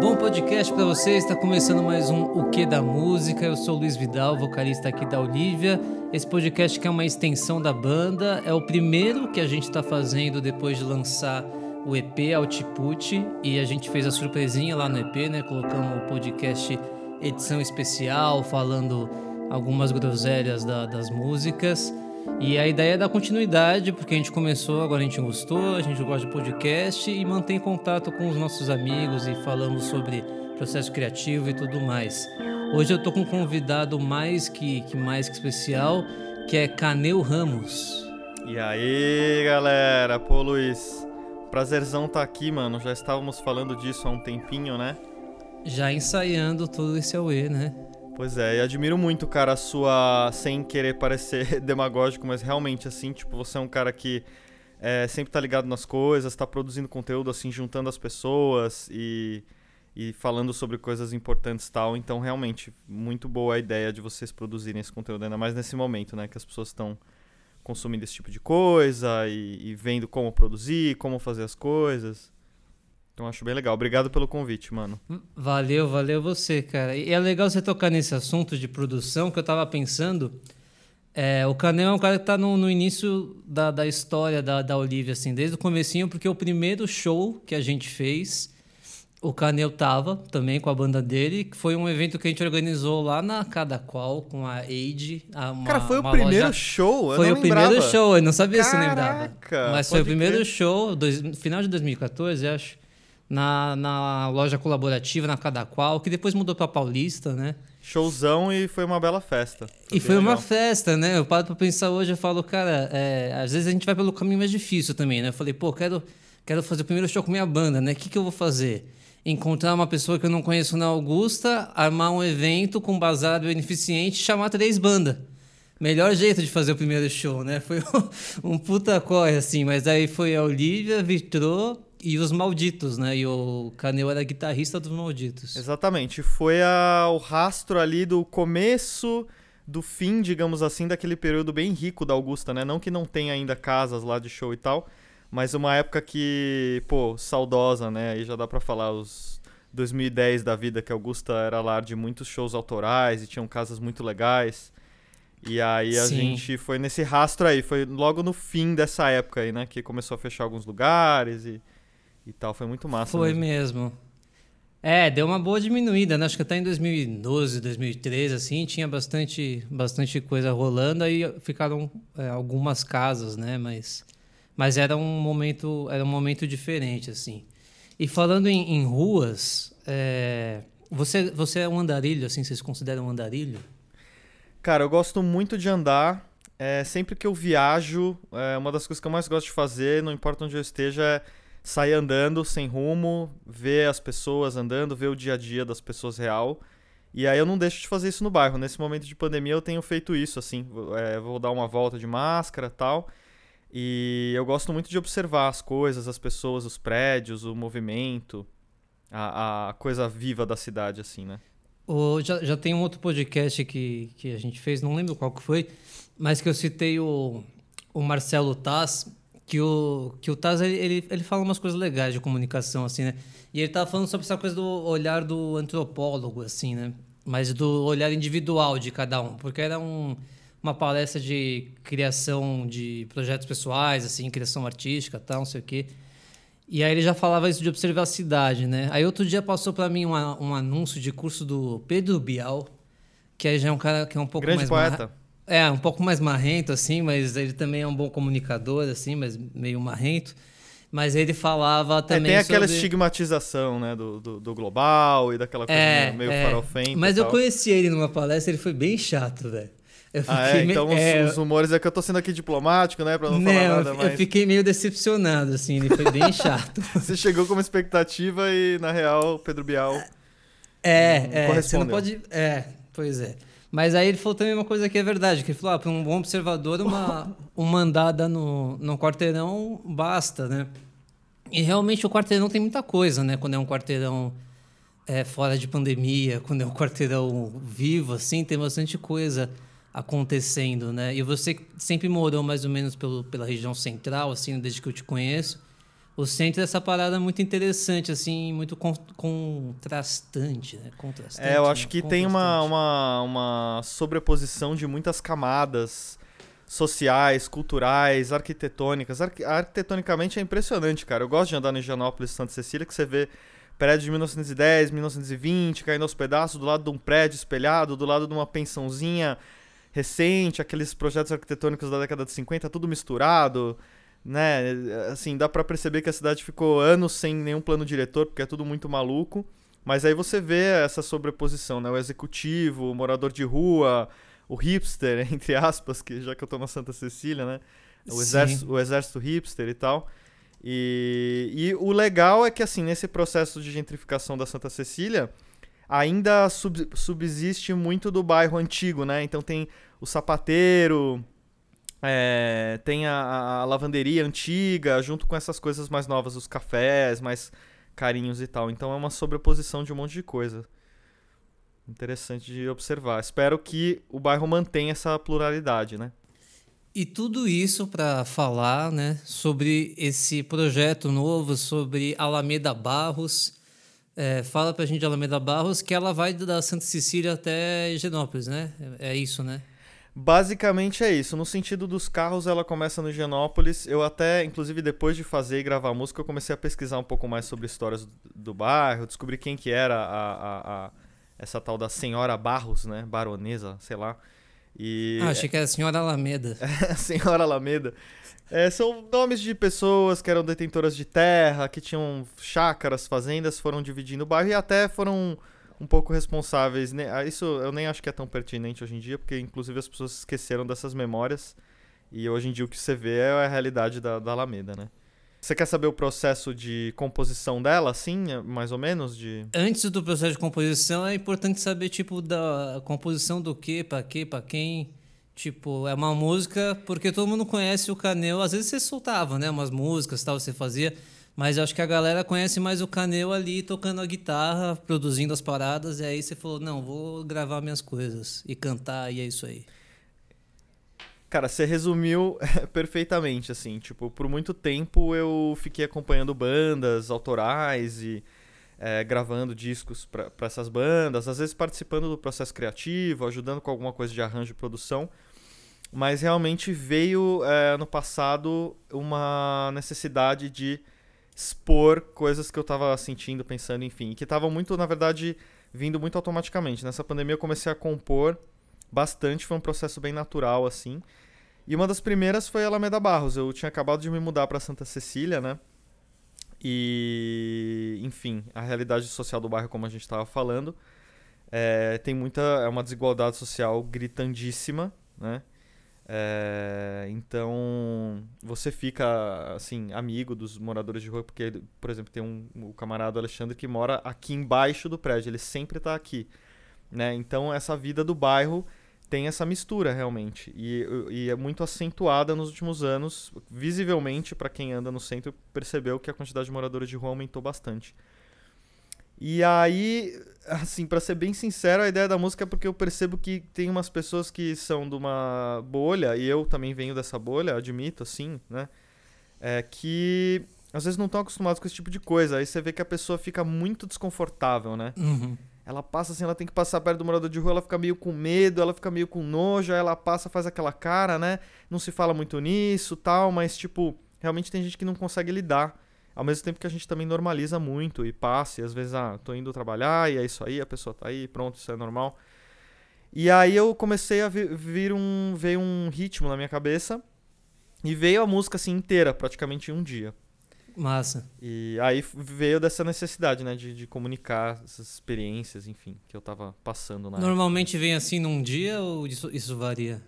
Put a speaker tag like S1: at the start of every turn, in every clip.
S1: Bom podcast para vocês, está começando mais um O Que da Música. Eu sou Luiz Vidal, vocalista aqui da Olivia. Esse podcast que é uma extensão da banda, é o primeiro que a gente está fazendo depois de lançar o EP Output e a gente fez a surpresinha lá no EP, né? Colocamos o podcast edição especial, falando algumas groselhas da, das músicas. E a ideia é dar continuidade, porque a gente começou, agora a gente gostou, a gente gosta de podcast e mantém contato com os nossos amigos e falamos sobre processo criativo e tudo mais. Hoje eu tô com um convidado mais que, que mais que especial, que é Caneu Ramos.
S2: E aí, galera? Pô, Luiz, prazerzão tá aqui, mano. Já estávamos falando disso há um tempinho, né?
S1: Já ensaiando todo esse Aue, né?
S2: Pois é, e admiro muito, cara, a sua. Sem querer parecer demagógico, mas realmente, assim, tipo, você é um cara que é, sempre tá ligado nas coisas, tá produzindo conteúdo, assim, juntando as pessoas e, e falando sobre coisas importantes e tal. Então, realmente, muito boa a ideia de vocês produzirem esse conteúdo, ainda mais nesse momento, né, que as pessoas estão consumindo esse tipo de coisa e, e vendo como produzir, como fazer as coisas. Então acho bem legal. Obrigado pelo convite, mano.
S1: Valeu, valeu você, cara. E é legal você tocar nesse assunto de produção que eu tava pensando. É, o Canel é um cara que tá no, no início da, da história da, da Olivia, assim, desde o comecinho, porque o primeiro show que a gente fez, o Canel tava também com a banda dele, que foi um evento que a gente organizou lá na Cada Qual, com a Age. Uma,
S2: cara, foi o primeiro
S1: loja...
S2: show? Eu
S1: foi
S2: o
S1: lembrava. primeiro show, eu não sabia
S2: Caraca,
S1: se lembrava. Mas foi o primeiro
S2: crer.
S1: show, dois, final de 2014, acho na, na loja colaborativa, na Cada Qual, que depois mudou para Paulista, né?
S2: Showzão e foi uma bela festa.
S1: Foi e foi legal. uma festa, né? Eu paro pra pensar hoje, eu falo, cara, é, às vezes a gente vai pelo caminho mais difícil também, né? Eu falei, pô, quero, quero fazer o primeiro show com minha banda, né? O que, que eu vou fazer? Encontrar uma pessoa que eu não conheço na Augusta, armar um evento com bazar beneficente chamar três bandas. Melhor jeito de fazer o primeiro show, né? Foi um, um puta corre, assim. Mas aí foi a Olivia, Vitrô, e os Malditos, né? E o Canel era guitarrista dos Malditos.
S2: Exatamente. Foi a, o rastro ali do começo do fim, digamos assim, daquele período bem rico da Augusta, né? Não que não tenha ainda casas lá de show e tal, mas uma época que, pô, saudosa, né? Aí já dá pra falar os 2010 da vida, que a Augusta era lar de muitos shows autorais e tinham casas muito legais. E aí a Sim. gente foi nesse rastro aí, foi logo no fim dessa época aí, né? Que começou a fechar alguns lugares e e tal. Foi muito massa.
S1: Foi
S2: mesmo.
S1: mesmo. É, deu uma boa diminuída, né? Acho que até em 2012, 2013, assim, tinha bastante, bastante coisa rolando, aí ficaram é, algumas casas, né? Mas, mas era um momento, era um momento diferente, assim. E falando em, em ruas, é, você, você é um andarilho, assim, vocês consideram um andarilho?
S2: Cara, eu gosto muito de andar. É, sempre que eu viajo, é, uma das coisas que eu mais gosto de fazer, não importa onde eu esteja, é sair andando sem rumo, ver as pessoas andando, ver o dia a dia das pessoas real. E aí eu não deixo de fazer isso no bairro. Nesse momento de pandemia eu tenho feito isso, assim. É, vou dar uma volta de máscara tal. E eu gosto muito de observar as coisas, as pessoas, os prédios, o movimento, a, a coisa viva da cidade, assim, né?
S1: Já, já tem um outro podcast que, que a gente fez, não lembro qual que foi, mas que eu citei o, o Marcelo Taz, que o, que o Taz, ele, ele, ele fala umas coisas legais de comunicação, assim, né? E ele tava falando sobre essa coisa do olhar do antropólogo, assim, né? Mas do olhar individual de cada um, porque era um, uma palestra de criação de projetos pessoais, assim, criação artística, tal, não sei o quê. E aí ele já falava isso de observar a cidade, né? Aí outro dia passou para mim uma, um anúncio de curso do Pedro Bial, que aí já é um cara que é um pouco
S2: Grande
S1: mais
S2: poeta.
S1: É, um pouco mais marrento, assim, mas ele também é um bom comunicador, assim, mas meio marrento. Mas ele falava também.
S2: É, tem aquela
S1: sobre...
S2: estigmatização, né, do, do, do, global e daquela coisa é, meio é. farofenta.
S1: Mas eu conheci ele numa palestra, ele foi bem chato, velho.
S2: Ah, é? Então me... os, é... os, humores é que eu tô sendo aqui diplomático, né? Pra não, não falar nada mais.
S1: Eu fiquei meio decepcionado, assim, ele foi bem chato.
S2: Você chegou com uma expectativa e, na real, Pedro Bial.
S1: É, é. Você não pode. É, pois é. Mas aí ele falou também uma coisa que é verdade, que ele falou, ah, para um bom observador, uma, uma andada no, no quarteirão basta, né? E realmente o quarteirão tem muita coisa, né? Quando é um quarteirão é, fora de pandemia, quando é um quarteirão vivo, assim, tem bastante coisa acontecendo, né? E você sempre morou mais ou menos pelo, pela região central, assim, desde que eu te conheço. O centro é essa parada muito interessante, assim, muito con contrastante, né? Contrastante,
S2: é, eu acho
S1: né?
S2: que tem uma, uma, uma sobreposição de muitas camadas sociais, culturais, arquitetônicas. Arqu arquitetonicamente é impressionante, cara. Eu gosto de andar no Higienópolis Santa Cecília, que você vê prédio de 1910, 1920, caindo aos pedaços, do lado de um prédio espelhado, do lado de uma pensãozinha recente, aqueles projetos arquitetônicos da década de 50, tudo misturado né? Assim, dá para perceber que a cidade ficou anos sem nenhum plano diretor, porque é tudo muito maluco. Mas aí você vê essa sobreposição, né? O executivo, o morador de rua, o hipster, entre aspas, que já que eu tô na Santa Cecília, né? O exército, o exército hipster e tal. E, e o legal é que, assim, nesse processo de gentrificação da Santa Cecília, ainda sub, subsiste muito do bairro antigo, né? Então tem o sapateiro, é, tem a, a, lavanderia antiga, junto com essas coisas mais novas, os cafés, mais carinhos e tal. Então é uma sobreposição de um monte de coisa. Interessante de observar. Espero que o bairro mantenha essa pluralidade, né?
S1: E tudo isso para falar né, sobre esse projeto novo, sobre Alameda Barros. É, fala para a gente de Alameda Barros que ela vai da Santa Cecília até Higienópolis, né? É, é isso, né?
S2: Basicamente é isso. No sentido dos carros, ela começa no Higienópolis. Eu até, inclusive, depois de fazer e gravar a música, eu comecei a pesquisar um pouco mais sobre histórias do bairro, descobri quem que era a, a, a essa tal da Senhora Barros, né? Baronesa, sei lá.
S1: E, ah, achei que era a Senhora Alameda.
S2: senhora Alameda. É, são nomes de pessoas que eram detentoras de terra, que tinham chácaras, fazendas, foram dividindo o bairro e até foram um pouco responsáveis. Ah, isso eu nem acho que é tão pertinente hoje em dia, porque inclusive as pessoas esqueceram dessas memórias. E hoje em dia o que você vê é a realidade da, da Alameda, né? Você quer saber o processo de composição dela, assim, mais ou menos? De...
S1: Antes do processo de composição, é importante saber, tipo, da composição do que, para quê, para quem. Tipo, é uma música, porque todo mundo conhece o Canel. Às vezes você soltava, né? Umas músicas tal, você fazia. Mas eu acho que a galera conhece mais o Caneu ali tocando a guitarra, produzindo as paradas, e aí você falou, não, vou gravar minhas coisas e cantar, e é isso aí.
S2: Cara, você resumiu perfeitamente, assim, tipo, por muito tempo eu fiquei acompanhando bandas autorais e é, gravando discos para essas bandas, às vezes participando do processo criativo, ajudando com alguma coisa de arranjo e produção, mas realmente veio é, no passado uma necessidade de expor coisas que eu tava sentindo, pensando, enfim, que estavam muito, na verdade, vindo muito automaticamente. Nessa pandemia eu comecei a compor bastante, foi um processo bem natural, assim. E uma das primeiras foi a Alameda Barros. Eu tinha acabado de me mudar para Santa Cecília, né? E, enfim, a realidade social do bairro, como a gente estava falando, é, tem muita. É uma desigualdade social gritandíssima, né? É, então você fica assim amigo dos moradores de rua porque por exemplo tem um o camarada Alexandre que mora aqui embaixo do prédio ele sempre está aqui né? Então essa vida do bairro tem essa mistura realmente e, e é muito acentuada nos últimos anos visivelmente para quem anda no centro percebeu que a quantidade de moradores de rua aumentou bastante e aí, assim, para ser bem sincero, a ideia da música é porque eu percebo que tem umas pessoas que são de uma bolha, e eu também venho dessa bolha, admito, assim, né? É, que às vezes não estão acostumados com esse tipo de coisa. Aí você vê que a pessoa fica muito desconfortável, né?
S1: Uhum.
S2: Ela passa assim, ela tem que passar perto do morador de rua, ela fica meio com medo, ela fica meio com nojo, aí ela passa, faz aquela cara, né? Não se fala muito nisso tal, mas, tipo, realmente tem gente que não consegue lidar. Ao mesmo tempo que a gente também normaliza muito e passa, e às vezes, ah, tô indo trabalhar e é isso aí, a pessoa tá aí, pronto, isso é normal. E aí eu comecei a vir um, veio um ritmo na minha cabeça e veio a música assim inteira, praticamente em um dia.
S1: Massa.
S2: E aí veio dessa necessidade, né, de, de comunicar essas experiências, enfim, que eu tava passando na
S1: Normalmente época. vem assim num dia ou isso, isso varia?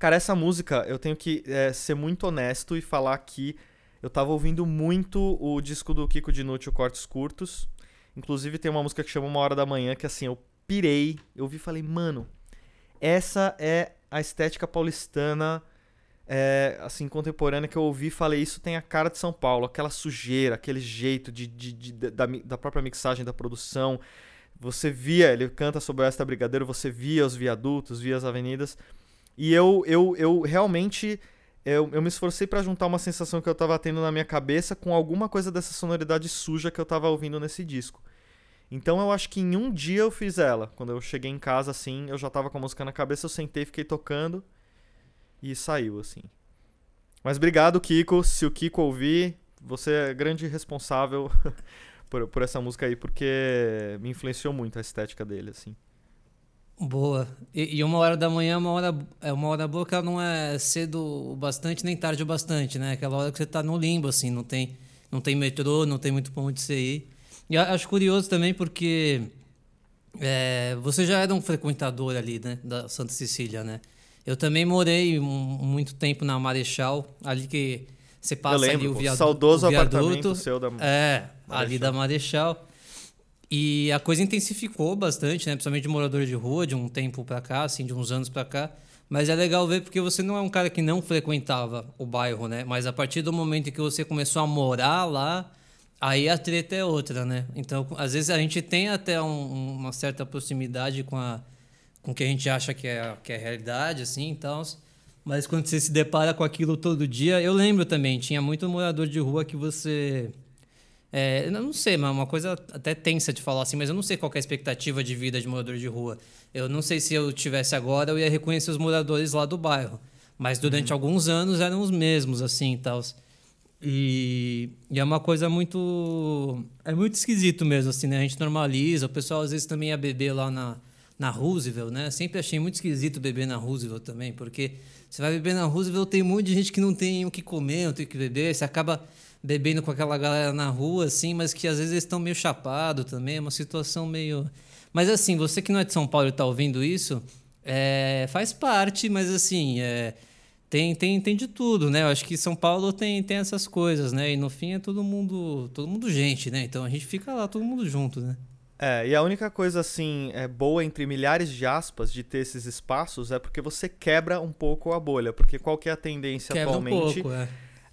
S2: Cara, essa música, eu tenho que é, ser muito honesto e falar que eu tava ouvindo muito o disco do Kiko Dinucci, o Cortes Curtos. Inclusive tem uma música que chama Uma Hora da Manhã, que assim, eu pirei. Eu ouvi e falei, mano, essa é a estética paulistana, é, assim, contemporânea que eu ouvi e falei, isso tem a cara de São Paulo, aquela sujeira, aquele jeito de, de, de da, da própria mixagem, da produção. Você via, ele canta sobre Esta Brigadeiro, você via os viadutos, via as avenidas. E eu, eu, eu realmente eu, eu me esforcei para juntar uma sensação que eu tava tendo na minha cabeça com alguma coisa dessa sonoridade suja que eu tava ouvindo nesse disco. Então eu acho que em um dia eu fiz ela. Quando eu cheguei em casa, assim, eu já tava com a música na cabeça, eu sentei, fiquei tocando e saiu, assim. Mas obrigado, Kiko. Se o Kiko ouvir, você é grande responsável por, por essa música aí, porque me influenciou muito a estética dele, assim.
S1: Boa. E, e, uma hora da manhã é uma hora, é uma hora boa que ela não é cedo o bastante nem tarde o bastante, né? Aquela hora que você tá no limbo, assim, não tem, não tem metrô, não tem muito ponto de você ir. E acho curioso também porque é, você já era um frequentador ali, né? Da Santa Cecília, né? Eu também morei um, muito tempo na Marechal, ali que você passa lembro, ali o viaduto.
S2: Saudoso
S1: o
S2: viaduto, apartamento seu da
S1: É, Marechal. ali da Marechal. E a coisa intensificou bastante, né? Principalmente de moradores de rua, de um tempo para cá, assim, de uns anos para cá. Mas é legal ver porque você não é um cara que não frequentava o bairro, né? Mas a partir do momento em que você começou a morar lá, aí a treta é outra, né? Então, às vezes a gente tem até um, uma certa proximidade com a com o que a gente acha que é, que é realidade, assim, então... Mas quando você se depara com aquilo todo dia, eu lembro também, tinha muito morador de rua que você é, eu não sei, mas é uma coisa até tensa de falar assim, mas eu não sei qual é a expectativa de vida de morador de rua. Eu não sei se eu tivesse agora, eu ia reconhecer os moradores lá do bairro. Mas durante uhum. alguns anos eram os mesmos, assim, tal. E, e é uma coisa muito... É muito esquisito mesmo, assim, né? A gente normaliza, o pessoal às vezes também ia beber lá na, na Roosevelt, né? Sempre achei muito esquisito beber na Roosevelt também, porque você vai beber na Roosevelt, tem um monte de gente que não tem o que comer, não tem o que beber, você acaba bebendo com aquela galera na rua, assim, mas que às vezes eles estão meio chapado também, é uma situação meio. Mas assim, você que não é de São Paulo e está ouvindo isso, é, faz parte, mas assim, é, tem, tem, tem de tudo, né? Eu acho que São Paulo tem, tem essas coisas, né? E no fim é todo mundo, todo mundo gente, né? Então a gente fica lá, todo mundo junto, né?
S2: É, e a única coisa assim é boa entre milhares de aspas de ter esses espaços é porque você quebra um pouco a bolha, porque qual que é a tendência
S1: quebra
S2: atualmente?
S1: Um pouco, é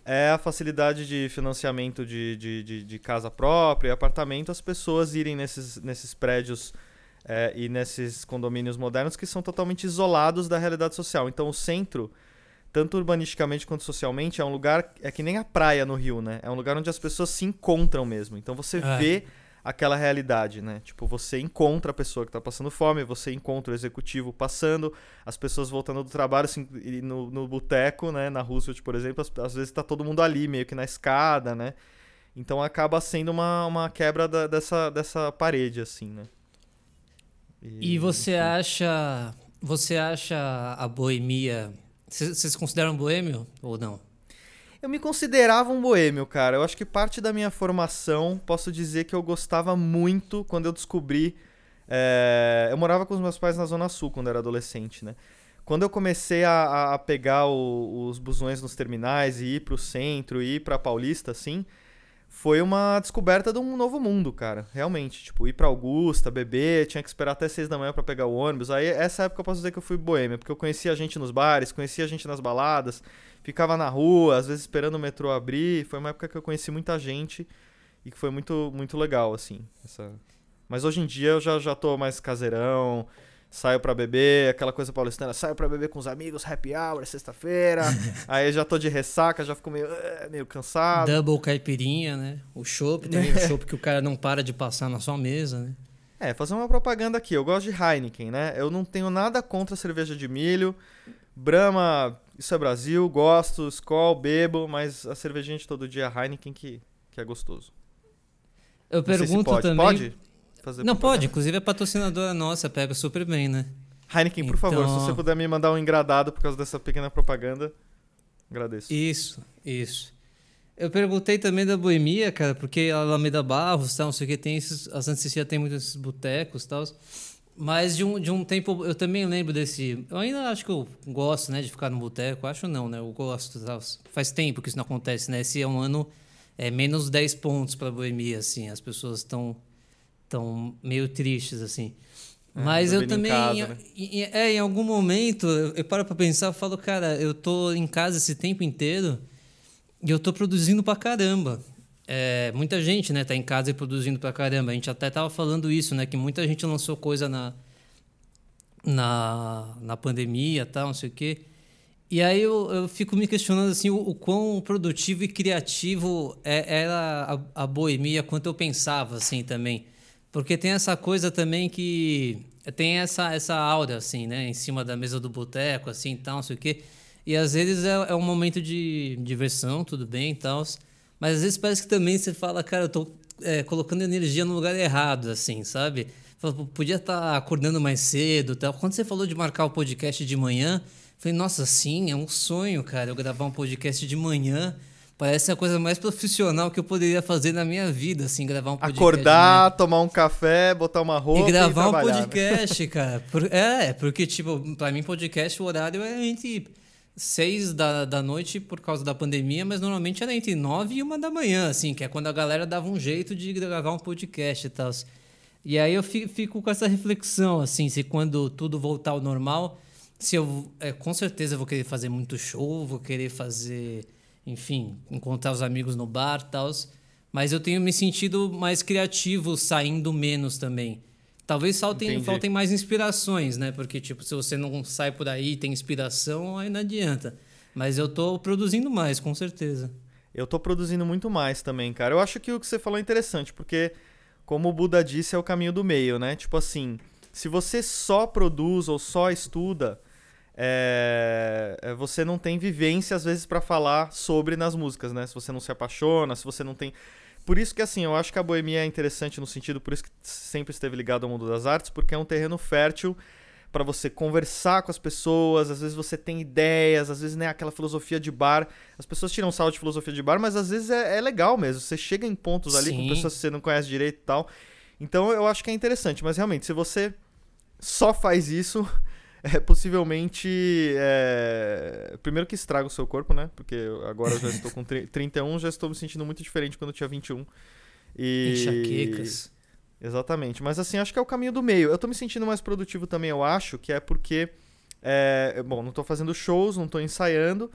S2: é a facilidade de financiamento de, de, de, de casa própria, apartamento, as pessoas irem nesses, nesses prédios é, e nesses condomínios modernos que são totalmente isolados da realidade social. Então o centro, tanto urbanisticamente quanto socialmente, é um lugar, é que nem a praia no Rio, né? É um lugar onde as pessoas se encontram mesmo. Então você é. vê aquela realidade, né? Tipo, você encontra a pessoa que está passando fome, você encontra o executivo passando, as pessoas voltando do trabalho, assim, no, no boteco, né? Na Roosevelt, por exemplo, às, às vezes está todo mundo ali, meio que na escada, né? Então acaba sendo uma, uma quebra da, dessa, dessa parede, assim, né?
S1: E, e você enfim. acha. Você acha a boemia. Vocês se consideram boêmio ou não?
S2: Eu me considerava um boêmio, cara. Eu acho que parte da minha formação, posso dizer que eu gostava muito quando eu descobri. É... Eu morava com os meus pais na Zona Sul quando eu era adolescente, né? Quando eu comecei a, a pegar o, os busões nos terminais e ir pro centro, e ir pra Paulista, assim, foi uma descoberta de um novo mundo, cara. Realmente. Tipo, ir pra Augusta, beber, tinha que esperar até seis da manhã para pegar o ônibus. Aí, essa época eu posso dizer que eu fui boêmio, porque eu conhecia a gente nos bares, conhecia a gente nas baladas ficava na rua, às vezes esperando o metrô abrir. Foi uma época que eu conheci muita gente e que foi muito, muito legal, assim. Essa... Mas hoje em dia eu já, já tô mais caseirão, saio para beber, aquela coisa paulistana, saio para beber com os amigos, happy hour, sexta-feira. aí já tô de ressaca, já fico meio, uh, meio cansado.
S1: Double caipirinha, né? O chopp também, o chopp que o cara não para de passar na sua mesa, né?
S2: É, fazer uma propaganda aqui. Eu gosto de Heineken, né? Eu não tenho nada contra a cerveja de milho. Brahma, isso é Brasil, gosto, Skol, bebo, mas a cervejinha de todo dia Heineken que, que é gostoso.
S1: Eu Não pergunto
S2: pode.
S1: também.
S2: Pode? Fazer
S1: Não, pode, inclusive é patrocinadora nossa, pega super bem, né?
S2: Heineken, por então... favor, se você puder me mandar um engradado por causa dessa pequena propaganda, agradeço.
S1: Isso, isso. Eu perguntei também da boemia, cara, porque a Alameda Barros, tal, não sei o que, tem esses, a Santa Cecília tem muitos botecos e tal. Mas de um, de um tempo, eu também lembro desse. Eu ainda acho que eu gosto, né, de ficar no boteco. Acho não, né? Eu gosto. Tá? Faz tempo que isso não acontece, né? Esse é um ano é, menos 10 pontos para a boemia, assim. As pessoas estão tão meio tristes, assim. É, Mas eu também. Em, casa, né? em, é, em algum momento, eu, eu paro para pensar, eu falo, cara, eu tô em casa esse tempo inteiro e eu tô produzindo pra caramba é, muita gente né, tá em casa e produzindo pra caramba. A gente até tava falando isso, né? Que muita gente lançou coisa na, na, na pandemia tal, não sei o quê. E aí eu, eu fico me questionando assim o, o quão produtivo e criativo é, era a, a boemia quanto eu pensava assim também. Porque tem essa coisa também que tem essa essa aura assim, né, em cima da mesa do boteco assim, tal, não sei o quê. E às vezes é, é um momento de diversão, tudo bem tal. Mas às vezes parece que também você fala, cara, eu tô é, colocando energia no lugar errado, assim, sabe? Podia estar tá acordando mais cedo tal. Quando você falou de marcar o podcast de manhã, falei, nossa, sim, é um sonho, cara, eu gravar um podcast de manhã. Parece a coisa mais profissional que eu poderia fazer na minha vida, assim, gravar um podcast.
S2: Acordar, tomar um café, botar uma roupa
S1: e gravar
S2: e um
S1: né? podcast, né? cara. É, porque, tipo, pra mim, podcast, o horário é entre seis da, da noite por causa da pandemia, mas normalmente era entre nove e uma da manhã, assim, que é quando a galera dava um jeito de gravar um podcast e tal. E aí eu fico com essa reflexão, assim, se quando tudo voltar ao normal, se eu é, com certeza vou querer fazer muito show, vou querer fazer, enfim, encontrar os amigos no bar e tal. Mas eu tenho me sentido mais criativo saindo menos também. Talvez faltem, faltem mais inspirações, né? Porque, tipo, se você não sai por aí e tem inspiração, aí não adianta. Mas eu tô produzindo mais, com certeza.
S2: Eu tô produzindo muito mais também, cara. Eu acho que o que você falou é interessante, porque, como o Buda disse, é o caminho do meio, né? Tipo assim, se você só produz ou só estuda, é... você não tem vivência, às vezes, para falar sobre nas músicas, né? Se você não se apaixona, se você não tem por isso que, assim, eu acho que a boemia é interessante no sentido, por isso que sempre esteve ligado ao mundo das artes, porque é um terreno fértil para você conversar com as pessoas, às vezes você tem ideias, às vezes né, aquela filosofia de bar. As pessoas tiram sal de filosofia de bar, mas às vezes é, é legal mesmo. Você chega em pontos ali Sim. com pessoas que você não conhece direito e tal. Então eu acho que é interessante, mas realmente, se você só faz isso, é, possivelmente. É... Primeiro que estraga o seu corpo, né? Porque agora eu já estou com 31, já estou me sentindo muito diferente quando eu tinha 21.
S1: E... Enxaquecas.
S2: Exatamente. Mas assim, acho que é o caminho do meio. Eu estou me sentindo mais produtivo também, eu acho, que é porque. É... Bom, não estou fazendo shows, não estou ensaiando.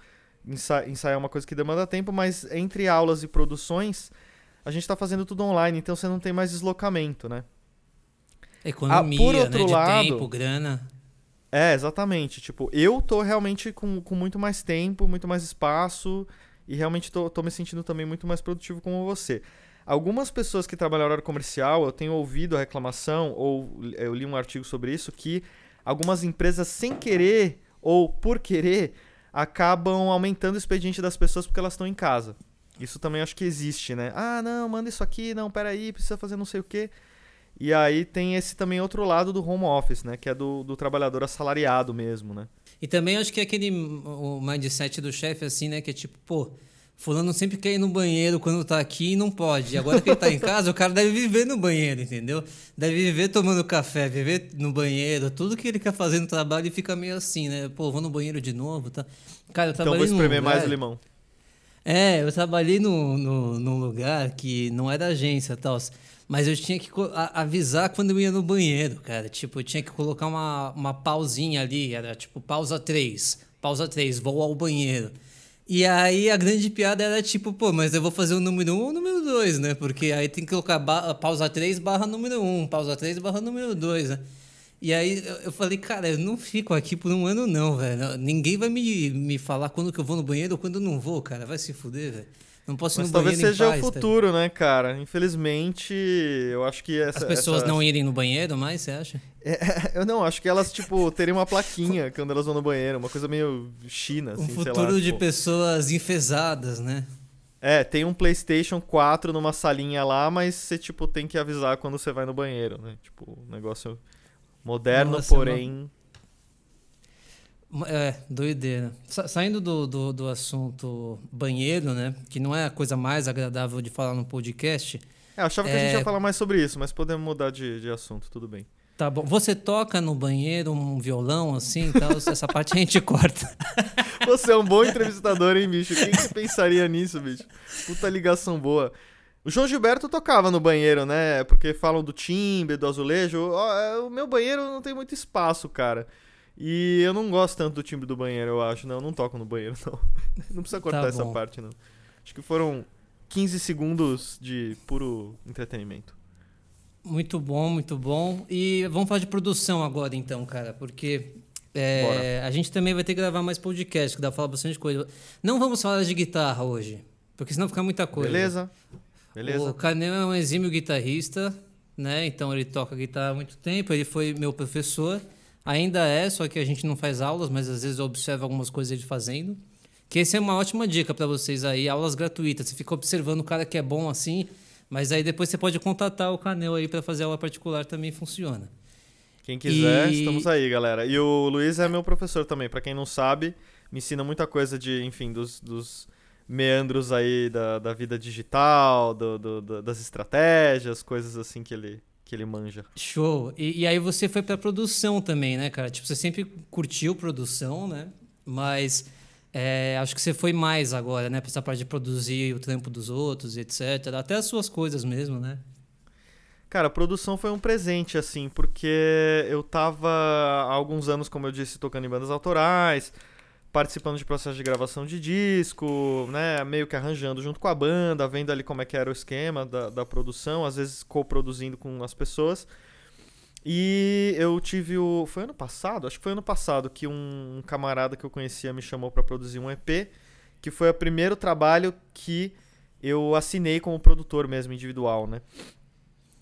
S2: Ensa... Ensaiar é uma coisa que demanda tempo, mas entre aulas e produções, a gente está fazendo tudo online, então você não tem mais deslocamento, né?
S1: Economia, ah, por outro né? De lado, tempo, grana.
S2: É, exatamente. Tipo, eu tô realmente com, com muito mais tempo, muito mais espaço e realmente tô, tô me sentindo também muito mais produtivo como você. Algumas pessoas que trabalham horário comercial, eu tenho ouvido a reclamação, ou eu li um artigo sobre isso, que algumas empresas, sem querer ou por querer, acabam aumentando o expediente das pessoas porque elas estão em casa. Isso também acho que existe, né? Ah, não, manda isso aqui, não, peraí, precisa fazer não sei o quê. E aí tem esse também outro lado do home office, né? Que é do, do trabalhador assalariado mesmo, né?
S1: E também acho que é aquele o mindset do chefe, assim, né? Que é tipo, pô, fulano sempre quer ir no banheiro quando tá aqui e não pode. E agora que ele tá em casa, o cara deve viver no banheiro, entendeu? Deve viver tomando café, viver no banheiro. Tudo que ele quer fazer no trabalho e fica meio assim, né? Pô, vou no banheiro de novo, tá?
S2: Cara, eu trabalhei Então vou espremer mais o limão.
S1: É, eu trabalhei no, no, num lugar que não era agência e tal. Mas eu tinha que avisar quando eu ia no banheiro, cara. Tipo, eu tinha que colocar uma, uma pausinha ali. Era tipo, pausa 3. Pausa 3, vou ao banheiro. E aí a grande piada era tipo, pô, mas eu vou fazer o número 1 ou o número 2, né? Porque aí tem que colocar pausa 3 barra número 1, pausa 3 barra número 2, né? E aí eu falei, cara, eu não fico aqui por um ano não, velho. Ninguém vai me, me falar quando que eu vou no banheiro ou quando eu não vou, cara. Vai se fuder, velho. Não posso Mas
S2: talvez seja
S1: paz,
S2: o tá futuro, tá? né, cara? Infelizmente, eu acho que essa,
S1: As pessoas
S2: essa...
S1: não irem no banheiro mais, você acha?
S2: É, eu não, acho que elas, tipo, teriam uma plaquinha quando elas vão no banheiro, uma coisa meio China, assim,
S1: Um futuro
S2: lá,
S1: de tipo... pessoas enfesadas, né?
S2: É, tem um PlayStation 4 numa salinha lá, mas você, tipo, tem que avisar quando você vai no banheiro, né? Tipo, um negócio moderno, Nossa, porém...
S1: É, doideira. Sa saindo do, do, do, assunto banheiro, né? Que não é a coisa mais agradável de falar no podcast.
S2: É, eu achava é... que a gente ia é falar mais sobre isso, mas podemos mudar de, de assunto, tudo bem.
S1: Tá bom. Você toca no banheiro um violão assim e tal? Essa parte a gente corta.
S2: Você é um bom entrevistador, hein, bicho? Quem que pensaria nisso, bicho? Puta ligação boa. O João Gilberto tocava no banheiro, né? Porque falam do timbre, do azulejo. É, o meu banheiro não tem muito espaço, cara. E eu não gosto tanto do timbre do banheiro, eu acho. Não, não toco no banheiro, não. Não precisa cortar tá essa parte, não. Acho que foram 15 segundos de puro entretenimento.
S1: Muito bom, muito bom. E vamos falar de produção agora, então, cara, porque É, a gente também vai ter que gravar mais podcast, que dá pra falar bastante coisa. Não vamos falar de guitarra hoje, porque senão fica muita coisa.
S2: Beleza. Beleza.
S1: O Canel é um exímio guitarrista, né? Então ele toca guitarra há muito tempo, ele foi meu professor. Ainda é, só que a gente não faz aulas, mas às vezes eu observo algumas coisas ele fazendo. Que essa é uma ótima dica para vocês aí, aulas gratuitas. Você fica observando o cara que é bom assim, mas aí depois você pode contatar o Canel aí para fazer aula particular, também funciona.
S2: Quem quiser, e... estamos aí, galera. E o Luiz é meu professor também, para quem não sabe, me ensina muita coisa de, enfim, dos, dos meandros aí da, da vida digital, do, do, das estratégias, coisas assim que ele, que ele manja.
S1: Show. E, e aí você foi pra produção também, né, cara? Tipo, você sempre curtiu produção, né? Mas é, acho que você foi mais agora, né? Pra essa parte de produzir o trampo dos outros, etc. Até as suas coisas mesmo, né?
S2: Cara, a produção foi um presente, assim, porque eu tava há alguns anos, como eu disse, tocando em bandas autorais, participando de processo de gravação de disco, né, meio que arranjando junto com a banda, vendo ali como é que era o esquema da, da produção, às vezes co-produzindo com as pessoas. E eu tive o. Foi ano passado? Acho que foi ano passado que um, um camarada que eu conhecia me chamou para produzir um EP, que foi o primeiro trabalho que eu assinei como produtor mesmo, individual, né?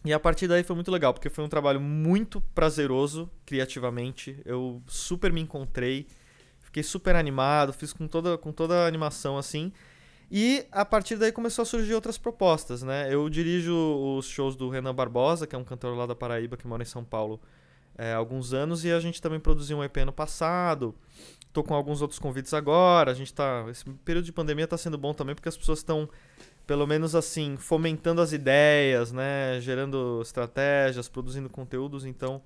S2: E a partir daí foi muito legal, porque foi um trabalho muito prazeroso criativamente. Eu super me encontrei, fiquei super animado, fiz com toda, com toda a animação assim. E a partir daí começou a surgir outras propostas, né? Eu dirijo os shows do Renan Barbosa, que é um cantor lá da Paraíba que mora em São Paulo é, há alguns anos, e a gente também produziu um EP no passado. Tô com alguns outros convites agora. A gente tá. Esse período de pandemia tá sendo bom também, porque as pessoas estão pelo menos assim, fomentando as ideias, né? Gerando estratégias, produzindo conteúdos. Então,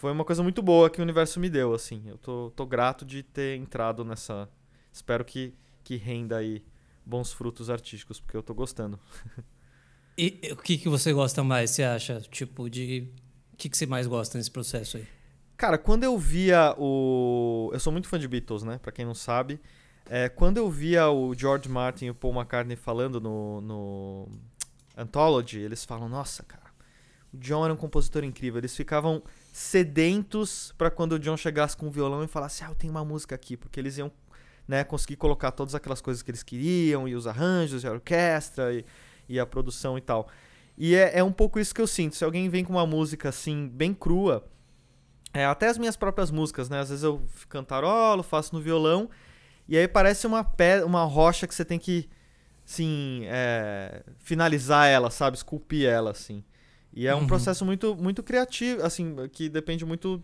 S2: foi uma coisa muito boa que o universo me deu, assim. Eu tô, tô grato de ter entrado nessa. Espero que, que renda aí bons frutos artísticos, porque eu tô gostando.
S1: E o que, que você gosta mais, você acha? Tipo, de. O que, que você mais gosta nesse processo aí?
S2: Cara, quando eu via o. Eu sou muito fã de Beatles, né? Pra quem não sabe. É, quando eu via o George Martin e o Paul McCartney falando no, no Anthology, eles falam: Nossa, cara, o John era um compositor incrível. Eles ficavam sedentos para quando o John chegasse com o violão e falasse: Ah, eu tenho uma música aqui, porque eles iam né, conseguir colocar todas aquelas coisas que eles queriam, e os arranjos, e a orquestra, e, e a produção e tal. E é, é um pouco isso que eu sinto. Se alguém vem com uma música assim, bem crua, é, até as minhas próprias músicas, né? Às vezes eu cantarolo, faço no violão. E aí parece uma, pedra, uma rocha que você tem que, assim, é, finalizar ela, sabe? Esculpir ela, assim. E é um uhum. processo muito, muito criativo, assim, que depende muito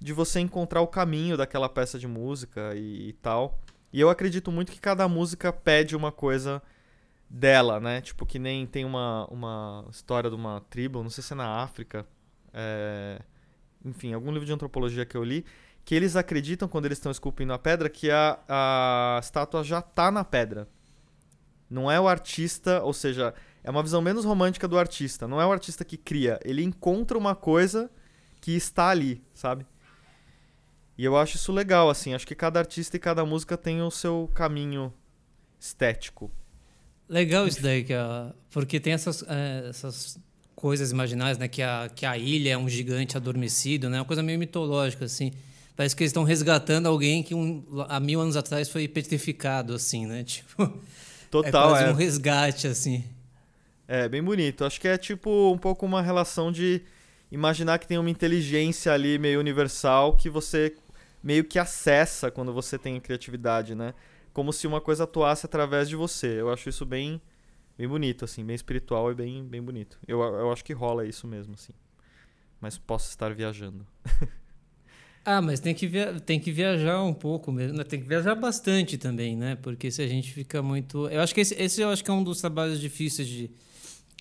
S2: de você encontrar o caminho daquela peça de música e, e, tal. E eu acredito muito que cada música pede uma coisa dela, né? Tipo, que nem tem uma, uma história de uma tribo, não sei se é na África, é... enfim, algum livro de antropologia que eu li, que eles acreditam, quando eles estão esculpindo a pedra, que a, a estátua já está na pedra. Não é o artista, ou seja, é uma visão menos romântica do artista. Não é o artista que cria, ele encontra uma coisa que está ali, sabe? E eu acho isso legal, assim. Acho que cada artista e cada música tem o seu caminho estético.
S1: Legal isso daí, que a, porque tem essas, é, essas coisas imaginais, né? Que a, que a ilha é um gigante adormecido, né? Uma coisa meio mitológica, assim. Parece que eles estão resgatando alguém que um, há mil anos atrás foi petrificado, assim, né? Tipo,
S2: Total,
S1: é quase é. um resgate, assim.
S2: É, bem bonito. Acho que é tipo um pouco uma relação de imaginar que tem uma inteligência ali meio universal que você meio que acessa quando você tem criatividade, né? Como se uma coisa atuasse através de você. Eu acho isso bem bem bonito, assim, bem espiritual e bem, bem bonito. Eu, eu acho que rola isso mesmo, assim. Mas posso estar viajando.
S1: Ah, mas tem que, via tem que viajar um pouco mesmo, né? tem que viajar bastante também, né? Porque se a gente fica muito. Eu acho que esse, esse eu acho que é um dos trabalhos difíceis de,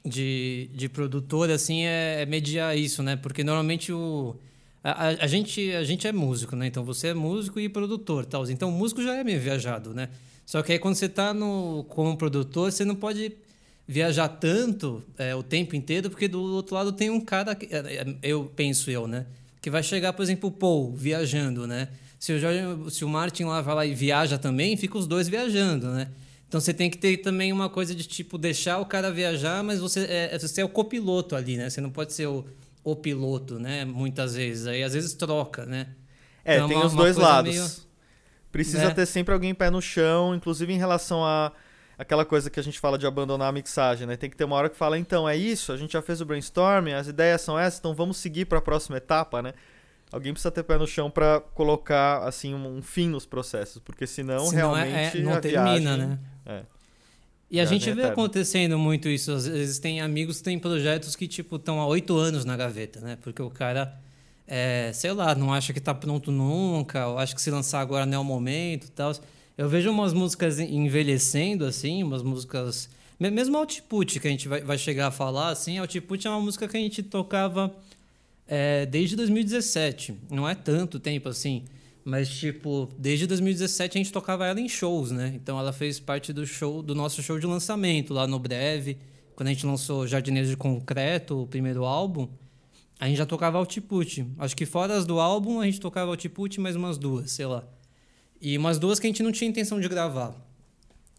S1: de, de produtor, assim, é, é mediar isso, né? Porque normalmente o. A, a, gente, a gente é músico, né? Então você é músico e produtor, tal. Então o músico já é meio viajado, né? Só que aí quando você está no, como produtor, você não pode viajar tanto é, o tempo inteiro, porque do outro lado tem um cara, que, é, é, eu penso eu, né? que vai chegar, por exemplo, o Paul viajando, né? Se o, Jorge, se o Martin lá vai lá e viaja também, fica os dois viajando, né? Então você tem que ter também uma coisa de tipo deixar o cara viajar, mas você é, você é o copiloto ali, né? Você não pode ser o, o piloto, né? Muitas vezes. Aí às vezes troca, né?
S2: É,
S1: Então,
S2: tem
S1: uma-
S2: os dois lados.
S1: meio-
S2: Precisa
S1: né?
S2: ter sempre alguém pé no chão, inclusive em relação a aquela coisa que a gente fala de abandonar a mixagem, né? Tem que ter uma hora que fala, então, é isso, a gente já fez o brainstorming, as ideias são essas, então vamos seguir para a próxima etapa, né? Alguém precisa ter pé no chão para colocar assim um, fim nos processos, porque senão,
S1: Senão é-
S2: realmente
S1: é- não
S2: a
S1: termina,
S2: viagem-
S1: né?
S2: É.
S1: E a gente vê
S2: eterna.
S1: acontecendo muito isso. Às vezes tem amigos que têm projetos que, tipo, estão há oito anos na gaveta, né? Porque o cara, é, sei lá, não acha que tá pronto nunca, ou acha que se lançar agora não é o momento e tal. Eu vejo umas músicas envelhecendo, assim, umas músicas... me- Mesmo Output, que a gente vai, vai chegar a falar, assim, Output é uma música que a gente tocava é, desde 2017. Não é tanto tempo, assim... Mas, tipo, desde 2017 a gente tocava ela em shows, né? Então ela fez parte do show, do nosso show de lançamento lá no Breve. Quando a gente lançou Jardineiros de Concreto, o primeiro álbum, a gente já tocava Output. Acho que fora as do álbum, a gente tocava Output mais umas duas, sei lá. E umas duas que a gente não tinha intenção de gravar.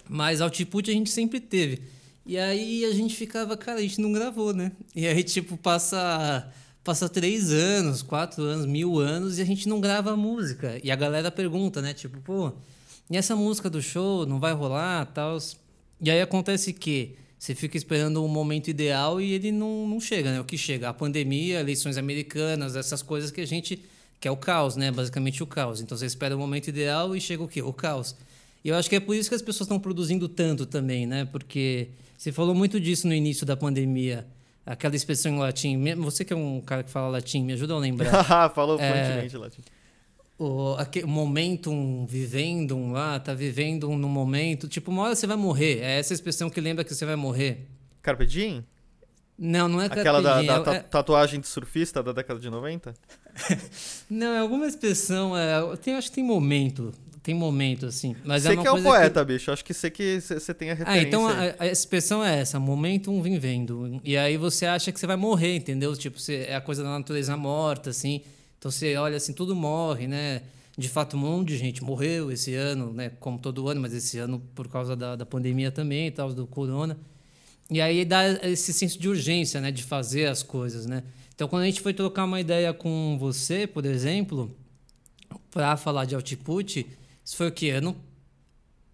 S1: Mas Output a gente sempre teve. E aí a gente ficava, cara, a gente não gravou, né? E aí, tipo, passa, passa três anos, quatro anos, mil anos e a gente não grava música. E a galera pergunta, né? Tipo, pô, e essa música do show não vai rolar, tal. E aí acontece que você fica esperando o momento ideal e ele não, não chega, né? O que chega? A pandemia, eleições americanas, essas coisas que a gente. que é o caos, né? Basicamente o caos. Então você espera o momento ideal e chega o quê? O caos. E eu acho que é por isso que as pessoas estão produzindo tanto também, né? Porque você falou muito disso no início da pandemia. Aquela expressão em latim. Você que é um cara que fala latim, me ajuda a lembrar.
S2: Falou
S1: É.
S2: fluentemente, Latim.
S1: o aque- momentum vivendum lá, tá vivendo no momento. Tipo, uma hora você vai morrer. É essa expressão que lembra que você vai morrer.
S2: Carpe Diem?
S1: Não, não é
S2: Aquela da,
S1: carpe
S2: da ta-
S1: é-
S2: tatuagem de surfista da década de 90?
S1: Não, é alguma expressão. É, tem, acho que tem momento. Tem momento, assim. Mas
S2: Você
S1: é
S2: que é o poeta, bicho. Acho que você que você tem a
S1: Ah,
S2: referência.
S1: então
S2: aí.
S1: a, a expressão é essa, momentum vivendo. E aí você acha que você vai morrer, entendeu? Tipo, você, é a coisa da natureza morta, assim. Então você olha assim, tudo morre, né? De fato, um monte de gente morreu esse ano, né? Como todo ano, mas esse ano por causa da, da pandemia também e tal, do corona. E aí dá esse senso de urgência, né? De fazer as coisas, né? Então, quando a gente foi trocar uma ideia com você, por exemplo, para falar de output, isso foi o quê? Ano